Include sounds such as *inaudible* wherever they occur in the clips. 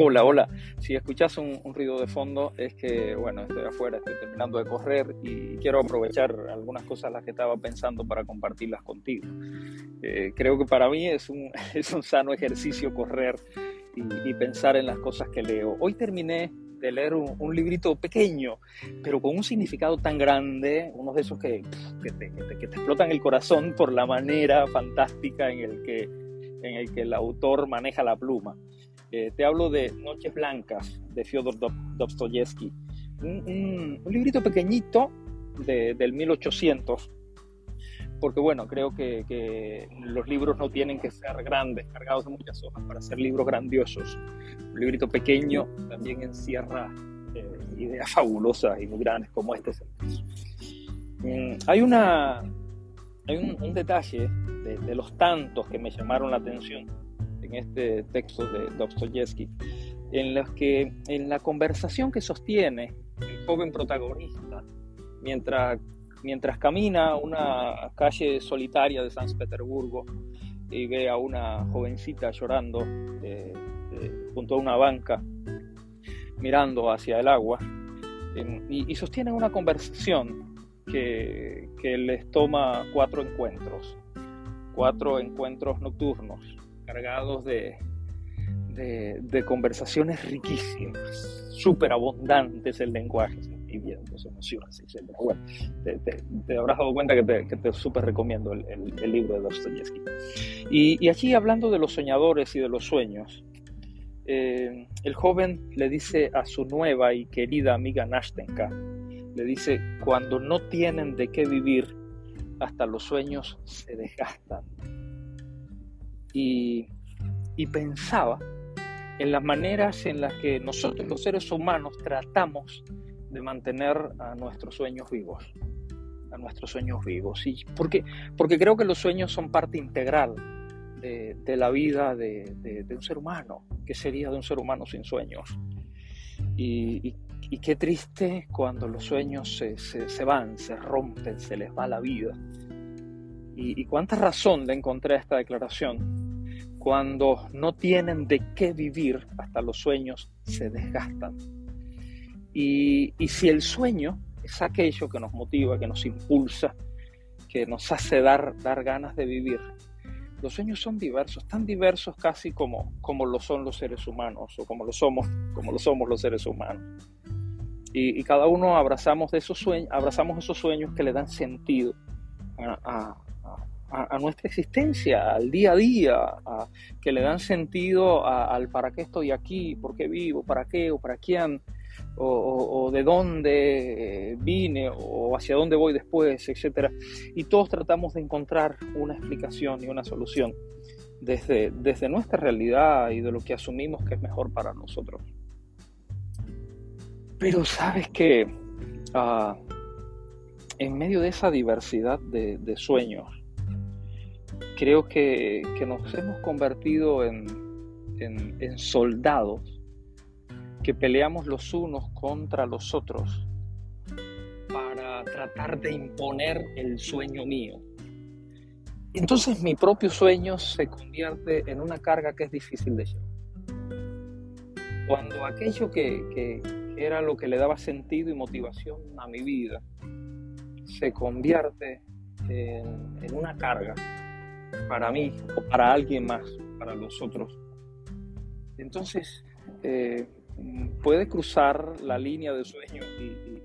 Hola, hola. Si escuchas un, ruido de fondo es que, bueno, estoy afuera, estoy terminando de correr y quiero aprovechar algunas cosas las que estaba pensando para compartirlas contigo. Eh, creo que para mí es un, *laughs* es un sano ejercicio correr y, pensar en las cosas que leo. Hoy terminé de leer un, librito pequeño, pero con un significado tan grande, uno de esos que, que, te, que, te, explotan el corazón por la manera fantástica en el que, en el, que el autor maneja la pluma. Eh, te hablo de Noches Blancas de Fyodor Dostoyevsky, un, librito pequeñito de, del 1800, porque bueno, creo que, los libros no tienen que ser grandes, cargados de muchas hojas para ser libros grandiosos. Un librito pequeño también encierra eh, ideas fabulosas y muy grandes como este. Es mm, hay una hay un, detalle de, de, los tantos que me llamaron la atención en este texto de Dostoyevsky, en los que en la conversación que sostiene el joven protagonista mientras, mientras camina una calle solitaria de San Petersburgo y ve a una jovencita llorando eh, eh, junto a una banca mirando hacia el agua y, y, sostienen una conversación que, que les toma cuatro encuentros, cuatro encuentros nocturnos cargados de, de, conversaciones riquísimas, súper abundantes el lenguaje, sentimientos, emociones, etc. Bueno, te, habrás dado cuenta que te, que súper recomiendo el, el, libro de Dostoyevsky. Y, y, aquí hablando de los soñadores y de los sueños, eh, el joven le dice a su nueva y querida amiga Nashtenka, le dice, cuando no tienen de qué vivir, hasta los sueños se desgastan y, pensaba en las maneras en las que nosotros los seres humanos tratamos de mantener a nuestros sueños vivos, a nuestros sueños vivos. Y porque, porque creo que los sueños son parte integral de, la vida de, un ser humano. ¿Qué sería de un ser humano sin sueños? Y, qué triste cuando los sueños se, se, van, se rompen, se les va la vida. Y, cuánta razón le encontré a esta declaración cuando no tienen de qué vivir, hasta los sueños se desgastan. Y, si el sueño es aquello que nos motiva, que nos impulsa, que nos hace dar, dar ganas de vivir, los sueños son diversos, tan diversos casi como, como lo son los seres humanos o como lo somos, como lo somos los seres humanos. Y, cada uno abrazamos, de esos sueños, abrazamos esos sueños que le dan sentido a, a, nuestra existencia, al día a día, que le dan sentido al para qué estoy aquí, por qué vivo, para qué o para quién, o, de dónde vine o hacia dónde voy después, etc. Y todos tratamos de encontrar una explicación y una solución desde, desde nuestra realidad y de lo que asumimos que es mejor para nosotros. Pero sabes que ah, en medio de esa diversidad de sueños, creo que, nos hemos convertido en, soldados que peleamos los unos contra los otros para tratar de imponer el sueño mío. Entonces mi propio sueño se convierte en una carga que es difícil de llevar. Cuando aquello que, era lo que le daba sentido y motivación a mi vida se convierte en una carga, para mí o para alguien más, para los otros. Entonces, eh, puede cruzar la línea de sueño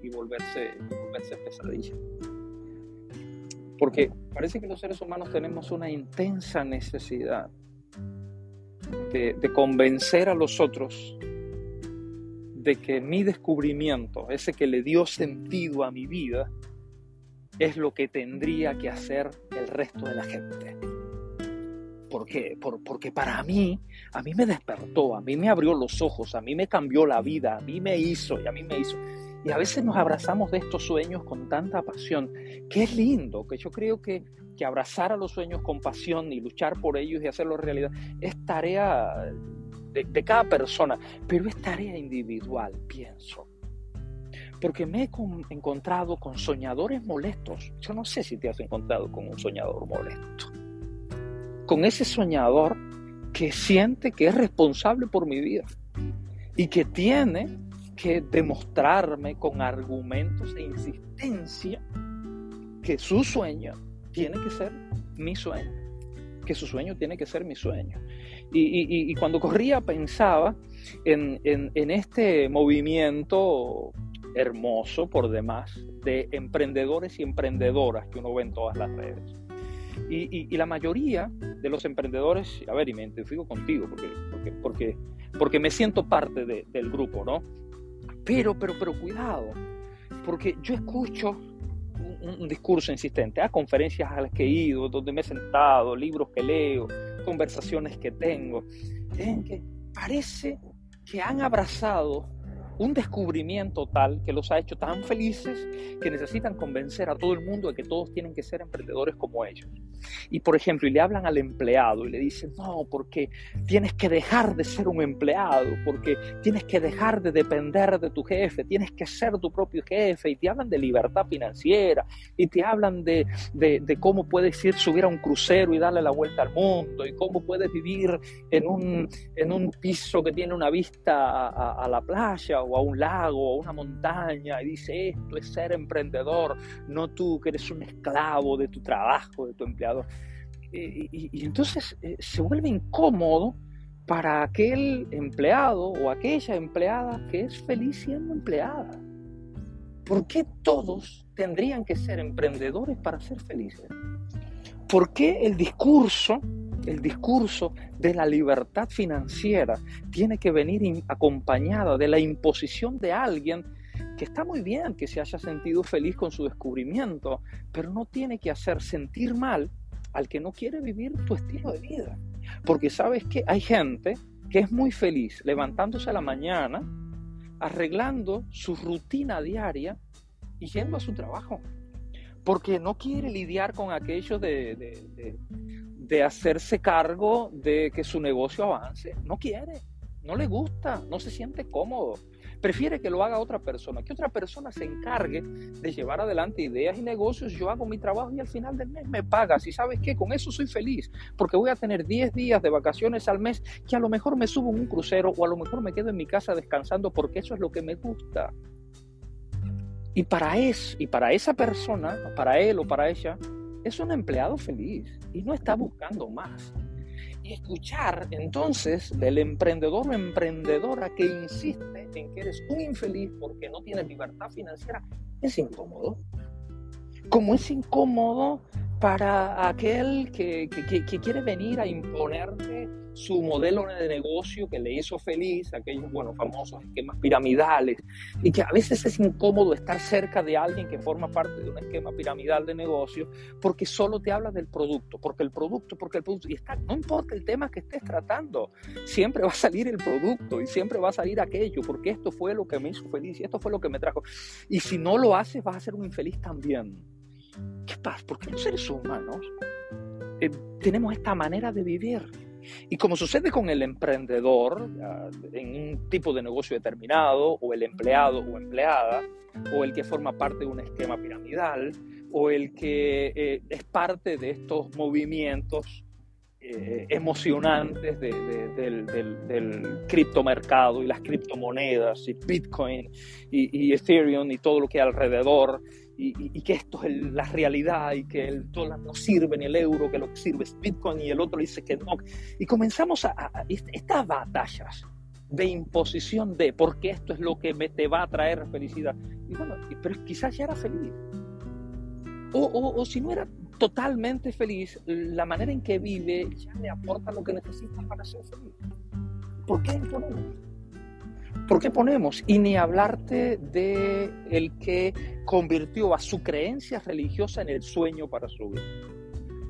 y, volverse, volverse pesadilla. Porque parece que los seres humanos tenemos una intensa necesidad de, de convencer a los otros de que mi descubrimiento, ese que le dio sentido a mi vida, es lo que tendría que hacer el resto de la gente. ¿Por qué? porque para mí, a mí me despertó, a mí me abrió los ojos, a mí me cambió la vida, a mí me hizo y a mí me hizo. Y a veces nos abrazamos de estos sueños con tanta pasión, es lindo, que yo creo que, abrazar a los sueños con pasión y luchar por ellos y hacerlos realidad es tarea de cada persona, pero es tarea individual, pienso porque me he encontrado con soñadores molestos. Yo no sé si te has encontrado con un soñador molesto con ese soñador que siente que es responsable por mi vida. y que tiene que demostrarme con argumentos e insistencia que su sueño tiene que ser mi sueño, que su sueño tiene que ser mi sueño. Y, cuando corría pensaba en, en este movimiento hermoso por demás de emprendedores y emprendedoras que uno ve en todas las redes. Y, la mayoría de los emprendedores, a ver, y me identifico contigo porque, porque, porque, me siento parte del grupo, ¿no? Pero, pero, pero cuidado, porque yo escucho un, discurso insistente, a conferencias a las que he ido, donde me he sentado, libros que leo, conversaciones que tengo, en que parece que han abrazado un descubrimiento tal que los ha hecho tan felices que necesitan convencer a todo el mundo de que todos tienen que ser emprendedores como ellos. Y por ejemplo, y le hablan al empleado y le dicen, no, porque tienes que dejar de ser un empleado, porque tienes que dejar de depender de tu jefe, tienes que ser tu propio jefe, y te hablan de libertad financiera, y te hablan de, de, cómo puedes ir, subir a un crucero y darle la vuelta al mundo, y cómo puedes vivir en un, en un piso que tiene una vista a, a la playa o a un lago o a una montaña, y dice, esto es ser emprendedor, no tú que eres un esclavo de tu trabajo, de tu empleado y, entonces eh, se vuelve incómodo para aquel empleado o aquella empleada que es feliz siendo empleada. ¿Por qué todos tendrían que ser emprendedores para ser felices? ¿Por qué el discurso, el discurso de la libertad financiera tiene que venir acompañada de la imposición de alguien que está muy bien que se haya sentido feliz con su descubrimiento, pero no tiene que hacer sentir mal al que no quiere vivir tu estilo de vida. Porque sabes que hay gente que es muy feliz levantándose a la mañana, arreglando su rutina diaria y yendo a su trabajo. Porque no quiere lidiar con aquello de, de, de hacerse cargo de que su negocio avance. No quiere, no le gusta, no se siente cómodo prefiere que lo haga otra persona, que otra persona se encargue de llevar adelante ideas y negocios, yo hago mi trabajo y al final del mes me pagas. Y sabes qué, con eso soy feliz, porque voy a tener 10 días de vacaciones al mes que a lo mejor me subo en un crucero o a lo mejor me quedo en mi casa descansando porque eso es lo que me gusta. Y para, es, y para esa persona, para él o para ella, es un empleado feliz y no está buscando más y escuchar entonces del emprendedor o emprendedora que insiste en que eres un infeliz porque no tienes libertad financiera es incómodo. Como es incómodo para aquel que, que quiere venir a imponerte su modelo de negocio que le hizo feliz, aquellos bueno, famosos esquemas piramidales, y que a veces es incómodo estar cerca de alguien que forma parte de un esquema piramidal de negocio porque solo te habla del producto, porque el producto, porque el producto, y no importa el tema que estés tratando, siempre va a salir el producto y siempre va a salir aquello, porque esto fue lo que me hizo feliz y esto fue lo que me trajo. Y si no lo haces, vas a ser un infeliz también. ¿Qué pasa? Porque los seres humanos eh, tenemos esta manera de vivir y como sucede con el emprendedor en un tipo de negocio determinado, o el empleado o empleada, o el que forma parte de un esquema piramidal, o el que eh, es parte de estos movimientos eh, emocionantes del, del, criptomercado y las criptomonedas y Bitcoin y, y Ethereum y todo lo que hay alrededor y, que esto es la realidad y que el dólar no sirve ni el euro, que lo que sirve es Bitcoin y el otro dice que no. Y comenzamos a, estas batallas de imposición de porque esto es lo que me, te va a traer felicidad. Y bueno, pero quizás ya era feliz. O, o, si no era totalmente feliz, la manera en que vive ya le aporta lo que necesita para ser feliz. ¿Por qué imponemos? ¿Por qué ponemos? Y ni hablarte de el que convirtió a su creencia religiosa en el sueño para su vida.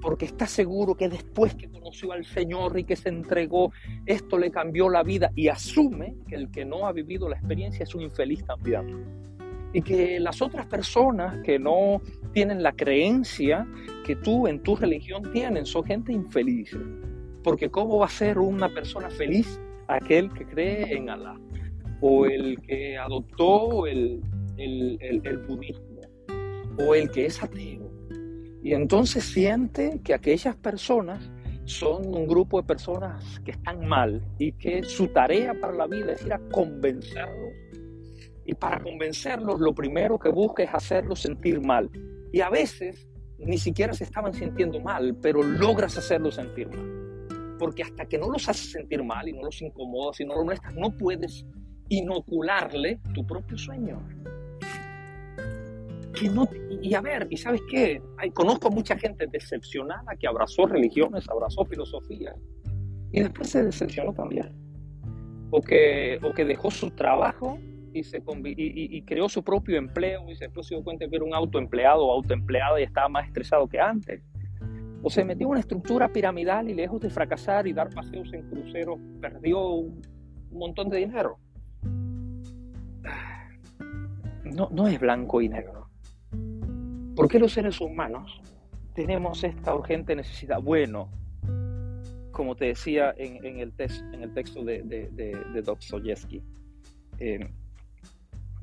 Porque está seguro que después que conoció al Señor y que se entregó, esto le cambió la vida y asume que el que no ha vivido la experiencia es un infeliz también. Y que las otras personas que no tienen la creencia que tú en tu religión tienes son gente infeliz. Porque ¿cómo va a ser una persona feliz aquel que cree en Alá? O el que adoptó el, budismo, o el que es ateo. Y entonces siente que aquellas personas son un grupo de personas que están mal y que su tarea para la vida es ir a convencerlos. Y para convencerlos lo primero que busca es hacerlos sentir mal. Y a veces ni siquiera se estaban sintiendo mal, pero logras hacerlos sentir mal. Porque hasta que no los haces sentir mal y no los incomodas y no los muestras, no puedes inocularle tu propio sueño. Que no, y a ver, ¿y sabes qué? conozco a mucha gente decepcionada que abrazó religiones, abrazó filosofía y después se decepcionó también. O que, o que dejó su trabajo y, se, y, y, creó su propio empleo y después se dio cuenta que era un autoempleado o autoempleada y estaba más estresado que antes. O se metió en una estructura piramidal y lejos de fracasar y dar paseos en cruceros, perdió un montón de dinero. No, no es blanco y negro. ¿Por qué los seres humanos tenemos esta urgente necesidad? Bueno, como te decía en, el, texto de, de, de, Dostoyevsky, eh,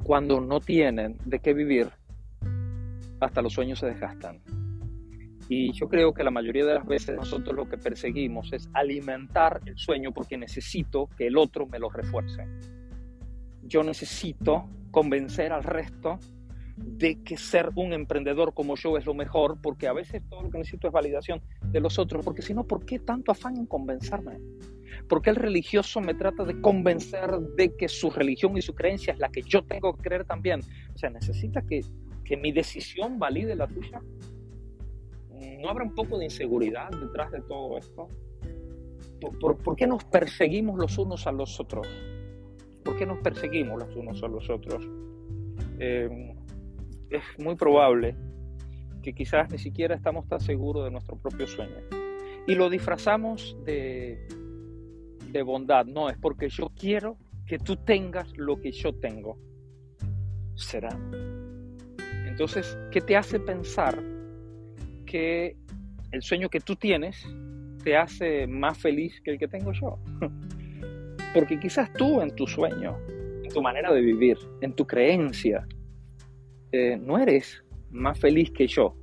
cuando no tienen de qué vivir, hasta los sueños se desgastan. Y yo creo que la mayoría de las veces nosotros lo que perseguimos es alimentar el sueño porque necesito que el otro me lo refuerce. Yo necesito convencer al resto de que ser un emprendedor como yo es lo mejor, porque a veces todo lo que necesito es validación de los otros, porque si no, ¿por qué tanto afán en convencerme? ¿Por qué el religioso me trata de convencer de que su religión y su creencia es la que yo tengo que creer también? O sea, necesita que, que mi decisión valide la tuya. ¿No habrá un poco de inseguridad detrás de todo esto? ¿Por, por, qué nos perseguimos los unos a los otros? ¿Por qué nos perseguimos los unos a los otros? Eh, es muy probable que quizás ni siquiera estamos tan seguros de nuestro propio sueño. Y lo disfrazamos de, de bondad. No, es porque yo quiero que tú tengas lo que yo tengo. Será. Entonces, ¿qué te hace pensar que el sueño que tú tienes te hace más feliz que el que tengo yo? *laughs* Porque quizás tú en tu sueño, en tu manera de vivir, en tu creencia, eh, no eres más feliz que yo,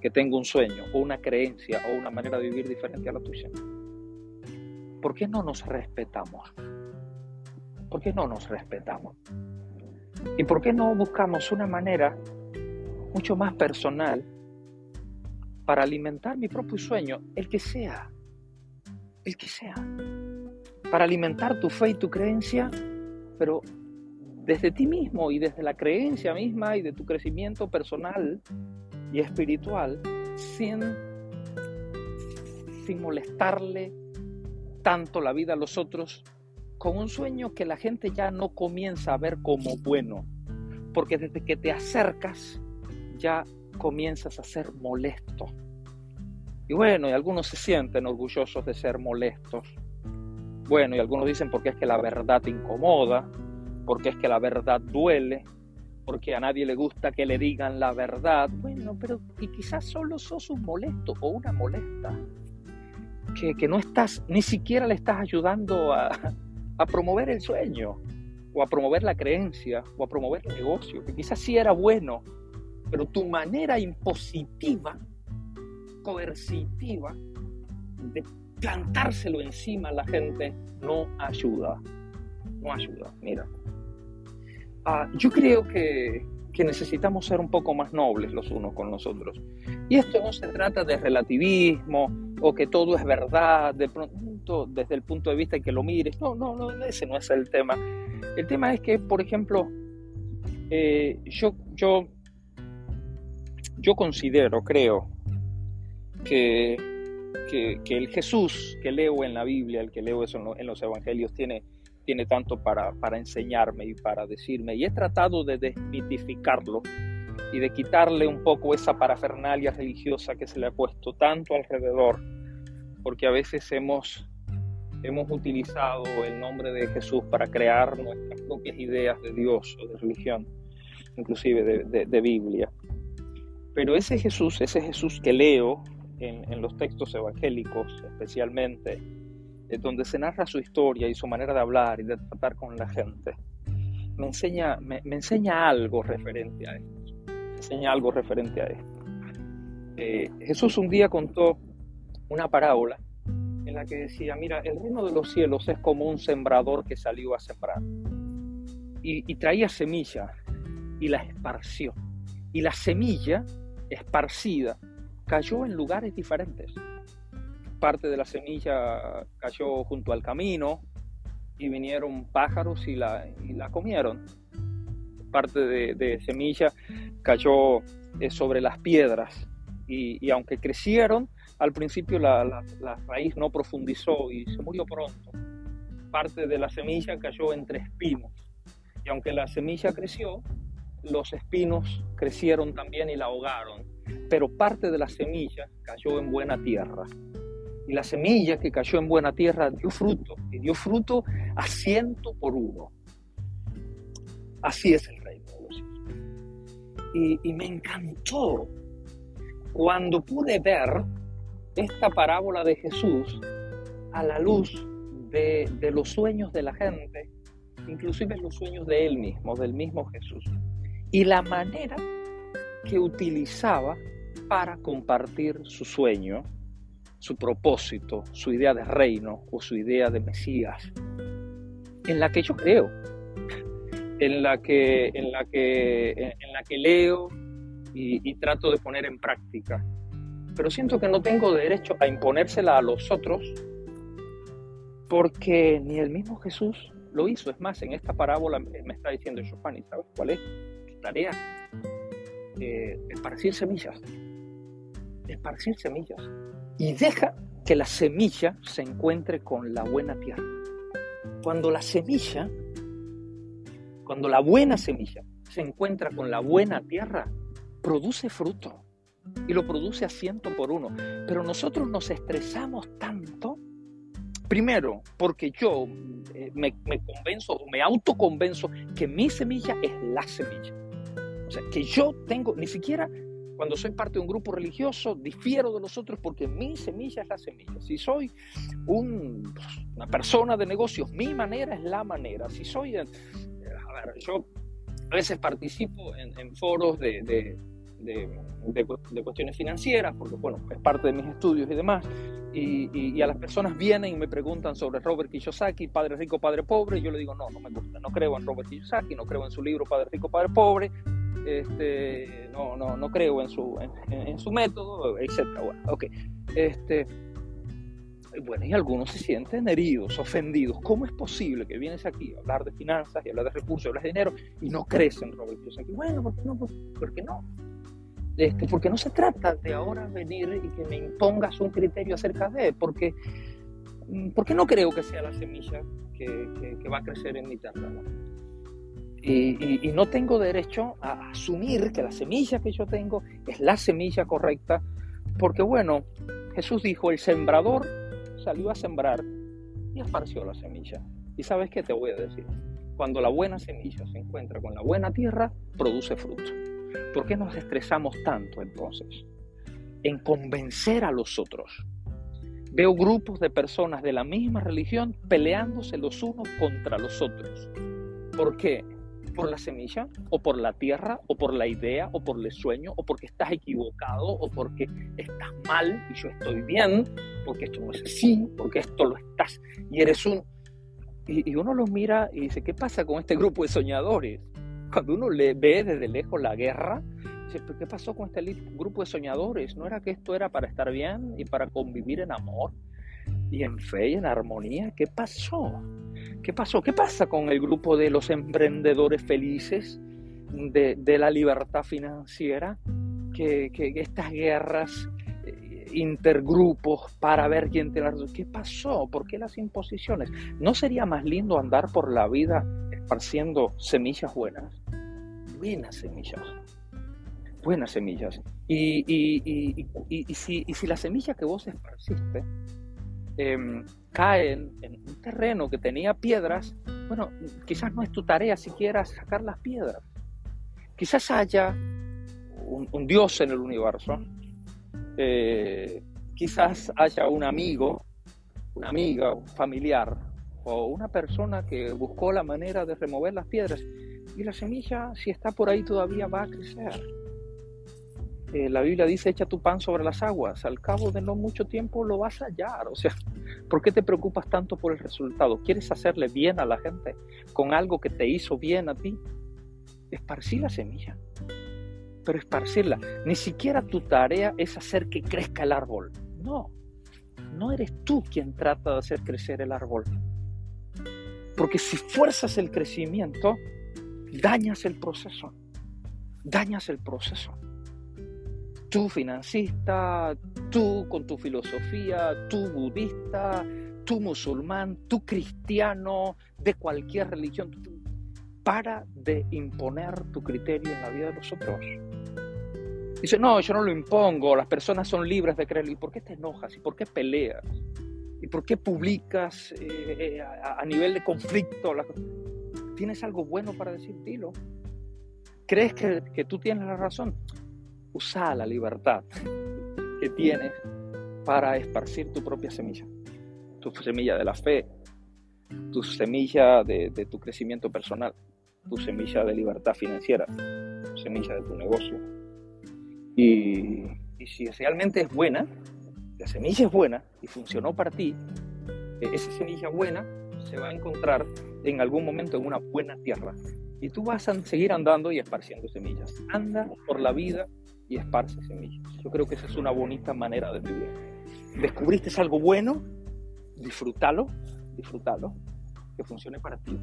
que tengo un sueño o una creencia o una manera de vivir diferente a la tuya. ¿Por qué no nos respetamos? ¿Por qué no nos respetamos? ¿Y por qué no buscamos una manera mucho más personal para alimentar mi propio sueño, el que sea, el que sea, para alimentar tu fe y tu creencia, pero desde ti mismo y desde la creencia misma y de tu crecimiento personal y espiritual sin, sin molestarle tanto la vida a los otros con un sueño que la gente ya no comienza a ver como bueno, porque desde que te acercas ya comienzas a ser molesto. Y bueno, y algunos se sienten orgullosos de ser molestos. Bueno, y algunos dicen porque es que la verdad te incomoda, porque es que la verdad duele, porque a nadie le gusta que le digan la verdad. Bueno, pero y quizás solo sos un molesto o una molesta, que, que no estás, ni siquiera le estás ayudando a, a, promover el sueño, o a promover la creencia, o a promover el negocio, que quizás sí era bueno, pero tu manera impositiva, coercitiva, de plantárselo encima a la gente no ayuda. No ayuda. Mira, Ah, yo creo que, necesitamos ser un poco más nobles los unos con los otros. Y esto no se trata de relativismo o que todo es verdad de pronto, desde el punto de vista en que lo mires. No, no, no, ese no es el tema. El tema es que, por ejemplo, eh, yo, yo, yo considero, creo, que, que, el Jesús que leo en la Biblia, el que leo eso en los evangelios, tiene tiene tanto para, para enseñarme y para decirme. Y he tratado de desmitificarlo y de quitarle un poco esa parafernalia religiosa que se le ha puesto tanto alrededor, porque a veces hemos, hemos utilizado el nombre de Jesús para crear nuestras propias ideas de Dios o de religión, inclusive de, de, Biblia. Pero ese Jesús, ese Jesús que leo en, en los textos evangélicos especialmente, donde se narra su historia y su manera de hablar y de tratar con la gente, me enseña, me, enseña algo referente a esto. Me enseña algo referente a esto. Eh, Jesús un día contó una parábola en la que decía, mira, el reino de los cielos es como un sembrador que salió a sembrar y, y traía semilla y la esparció. Y la semilla esparcida cayó en lugares diferentes. Parte de la semilla cayó junto al camino y vinieron pájaros y la, y la comieron. Parte de, semilla cayó eh, sobre las piedras y, aunque crecieron, al principio la, la, raíz no profundizó y se murió pronto. Parte de la semilla cayó entre espinos y aunque la semilla creció, los espinos crecieron también y la ahogaron, pero parte de la semilla cayó en buena tierra. Y la semilla que cayó en buena tierra dio fruto, y dio fruto a ciento por uno. Así es el reino de los. Y, me encantó cuando pude ver esta parábola de Jesús a la luz de, de los sueños de la gente, inclusive los sueños de él mismo, del mismo Jesús y la manera que utilizaba para compartir su sueño, su propósito, su idea de reino o su idea de Mesías, en la que yo creo, en la que, en la que, en la que leo y, y trato de poner en práctica. Pero siento que no tengo derecho a imponérsela a los otros porque ni el mismo Jesús lo hizo. Es más, en esta parábola me está diciendo Giovanni, ¿sabes cuál es? tarea, eh, esparcir semillas, esparcir semillas. Y deja que la semilla se encuentre con la buena tierra. Cuando la semilla, cuando la buena semilla se encuentra con la buena tierra, produce fruto y lo produce a ciento por uno. Pero nosotros nos estresamos tanto, primero, porque yo eh, me, me convenzo, me autoconvenzo que mi semilla es la semilla. Sea, que yo tengo, ni siquiera cuando soy parte de un grupo religioso, difiero de los otros porque mi semilla es la semilla. Si soy una persona de negocios, mi manera es la manera. Si soy, a ver, yo a veces participo en, foros de, de, de, cuestiones financieras, porque bueno, es parte de mis estudios y demás, y, a las personas vienen y me preguntan sobre Robert Kiyosaki, Padre Rico, Padre Pobre, y yo le digo, no, no me gusta, no creo en Robert Kiyosaki, no creo en su libro Padre Rico, Padre Pobre, este, no, no, no creo en su, en, su método, etc. Bueno, okay. este, bueno, y algunos se sienten heridos, ofendidos. ¿Cómo es posible que vienes aquí a hablar de finanzas y hablar de recursos, hablas de dinero y no crees en Robert Kiyosaki? Bueno, ¿por qué no? ¿Por no? Este, porque no se trata de ahora venir y que me impongas un criterio acerca de, porque, porque no creo que sea la semilla que, que, va a crecer en mi terreno. Y, no tengo derecho a asumir que la semilla que yo tengo es la semilla correcta, porque bueno, Jesús dijo, el sembrador salió a sembrar y esparció la semilla. Y sabes qué te voy a decir, cuando la buena semilla se encuentra con la buena tierra, produce fruto. ¿Por qué nos estresamos tanto entonces? En convencer a los otros. Veo grupos de personas de la misma religión peleándose los unos contra los otros. ¿Por qué? Por la semilla, o por la tierra, o por la idea, o por el sueño, o porque estás equivocado, o porque estás mal y yo estoy bien, porque esto no es así, porque esto lo estás y eres un... Y, uno los mira y dice, ¿qué pasa con este grupo de soñadores? Cuando uno le ve desde lejos la guerra, dice, ¿qué pasó con este grupo de soñadores? ¿No era que esto era para estar bien y para convivir en amor? y en fe y en armonía. ¿Qué pasó? ¿Qué pasó? ¿Qué pasa con el grupo de los emprendedores felices de, la libertad financiera? Que, estas guerras eh, intergrupos para ver quién tiene razón. ¿Qué pasó? ¿Por qué las imposiciones? ¿No sería más lindo andar por la vida esparciendo semillas buenas? Buenas semillas. Buenas semillas. Y, y, si, y si la semilla que vos esparciste Em, caen en un terreno que tenía piedras, bueno, quizás no es tu tarea siquiera sacar las piedras. Quizás haya un, Dios en el universo, eh, quizás haya un amigo, una amiga, un familiar o una persona que buscó la manera de remover las piedras y la semilla, si está por ahí todavía, va a crecer. Eh, la Biblia dice, echa tu pan sobre las aguas, al cabo de no mucho tiempo lo vas a hallar. O sea, *laughs* ¿por qué te preocupas tanto por el resultado? ¿Quieres hacerle bien a la gente con algo que te hizo bien a ti? Esparcí la semilla, pero esparcirla. Ni siquiera tu tarea es hacer que crezca el árbol. No, no eres tú quien trata de hacer crecer el árbol. Porque si fuerzas el crecimiento, dañas el proceso. Dañas el proceso tú financista, tú con tu filosofía, tú budista, tú musulmán, tú cristiano, de cualquier religión, para de imponer tu criterio en la vida de los otros. Dice, no, yo no lo impongo, las personas son libres de creer. ¿Y por qué te enojas? ¿Y por qué peleas? ¿Y por qué publicas eh, eh, a, nivel de conflicto? ¿Tienes algo bueno para decir? Dilo. ¿Crees que, que tú tienes la razón? Usa la libertad que tienes para esparcir tu propia semilla, tu semilla de la fe, tu semilla de, tu crecimiento personal, tu semilla de libertad financiera, tu semilla de tu negocio. Y, y si realmente es buena, la semilla es buena y funcionó para ti, e-, esa semilla buena se va a encontrar en algún momento en una buena tierra. Y tú vas a seguir andando y esparciendo semillas. Anda por la vida y esparce semillas. Yo creo que esa es una bonita manera de vivir. Descubriste algo bueno, disfrútalo, disfrútalo, que funcione para ti.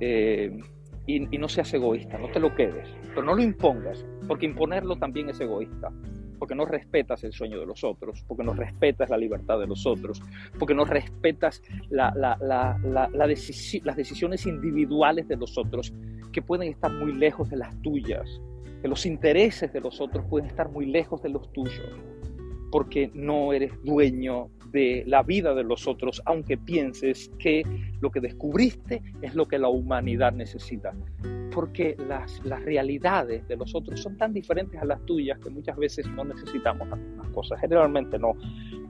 Eh, y, y, no seas egoísta, no te lo quedes, pero no lo impongas, porque imponerlo también es egoísta, porque no respetas el sueño de los otros, porque no respetas la libertad de los otros, porque no respetas la, la, la, las decisiones individuales de los otros, que pueden estar muy lejos de las tuyas que los intereses de los otros pueden estar muy lejos de los tuyos, porque no eres dueño de la vida de los otros, aunque pienses que lo que descubriste es lo que la humanidad necesita. Porque las, las realidades de los otros son tan diferentes a las tuyas que muchas veces no necesitamos las mismas cosas. Generalmente no,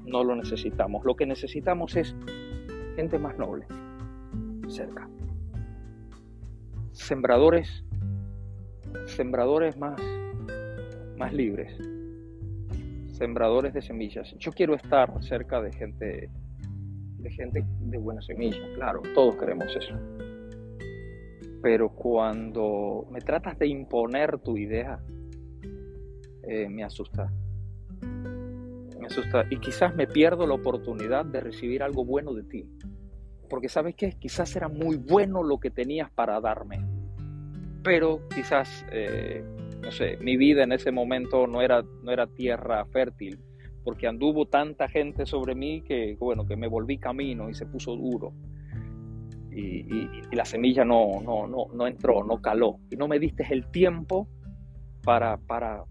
no lo necesitamos. Lo que necesitamos es gente más noble, cerca. Sembradores sembradores más, más libres, sembradores de semillas. Yo quiero estar cerca de gente, de gente de buena semilla, claro, todos queremos eso. Pero cuando me tratas de imponer tu idea, eh, me asusta. Me asusta. Y quizás me pierdo la oportunidad de recibir algo bueno de ti. Porque sabes que quizás era muy bueno lo que tenías para darme pero quizás, eh, no sé, mi vida en ese momento no era, no era tierra fértil, porque anduvo tanta gente sobre mí que, bueno, que me volví camino y se puso duro. Y, la semilla no, no, no, no, entró, no caló. Y no me diste el tiempo para, para,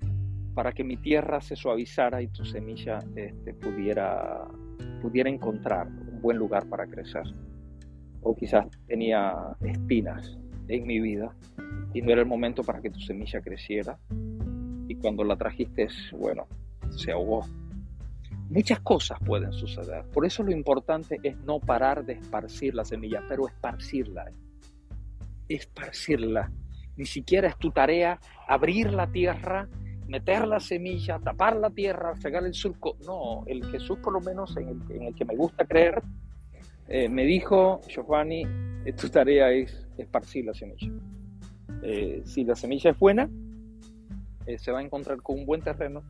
para que mi tierra se suavizara y tu semilla este, pudiera, pudiera encontrar un buen lugar para crecer. O quizás tenía espinas en mi vida y no era el momento para que tu semilla creciera. Y cuando la trajiste, bueno, se ahogó. Muchas cosas pueden suceder. Por eso lo importante es no parar de esparcir la semilla, pero esparcirla. Esparcirla. Ni siquiera es tu tarea abrir la tierra, meter la semilla, tapar la tierra, pegar el surco. No, el Jesús por lo menos en el, que me gusta creer, eh, me dijo, Giovanni, tu tarea es esparcir la semilla. Eh, si la semilla es buena, eh, se va a encontrar con un buen terreno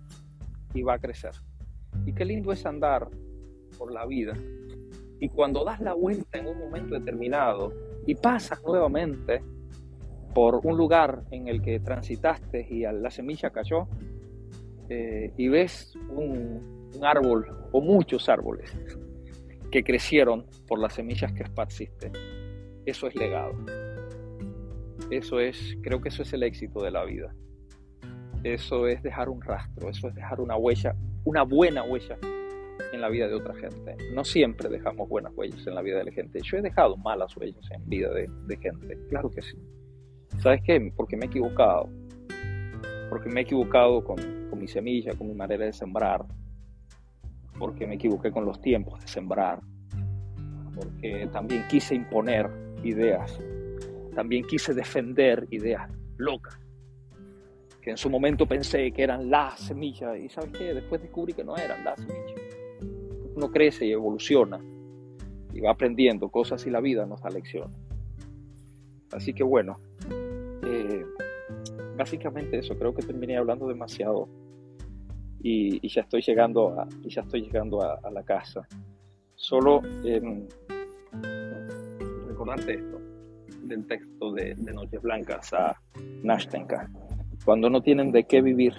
y va a crecer. Y qué lindo es andar por la vida. Y cuando das la vuelta en un momento determinado y pasas nuevamente por un lugar en el que transitaste y la semilla cayó, eh, y ves un árbol o muchos árboles que crecieron por las semillas que esparciste, eso es legado. Eso es, creo que eso es el éxito de la vida. Eso es dejar un rastro, eso es dejar una huella, una buena huella en la vida de otra gente. No siempre dejamos buenas huellas en la vida de la gente. Yo he dejado malas huellas en vida de, gente, claro que sí. ¿Sabes qué? Porque me he equivocado. Porque me he equivocado con, con mi semilla, con mi manera de sembrar. Porque me equivoqué con los tiempos de sembrar. Porque también quise imponer ideas también quise defender ideas locas. que en su momento pensé que eran las semillas y sabes qué, después descubrí que no eran las semillas. Uno crece y evoluciona y va aprendiendo cosas y la vida nos da lecciones. Así que bueno, eh, básicamente eso, creo que terminé hablando demasiado y, ya estoy llegando a, y ya estoy llegando a, la casa. Solo eh, recordarte esto del texto de, Noches Blancas a Nashtenka. Cuando no tienen de qué vivir,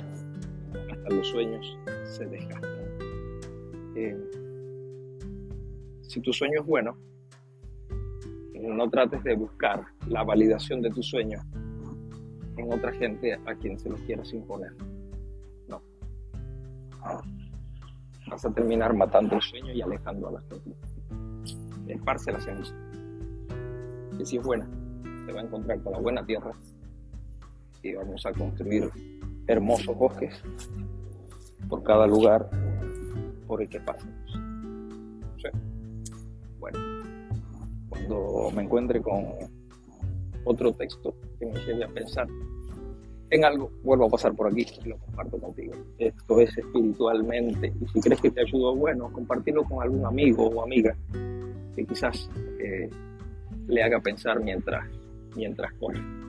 hasta los sueños se desgastan. Eh, si tu sueño es bueno, no trates de buscar la validación de tu sueño en otra gente a quien se lo quieras imponer. No. Vas a terminar matando el sueño y alejando a la gente. Esparce la semilla. Que si es buena, te va a encontrar con la buena tierra y vamos a construir hermosos bosques por cada lugar por el que pasemos. Bueno, cuando me encuentre con otro texto que me lleve a pensar en algo, vuelvo a pasar por aquí y lo comparto contigo. Esto es espiritualmente y si crees que te ayudó, bueno, compartirlo con algún amigo o amiga que quizás eh, le haga pensar mientras, mientras corre.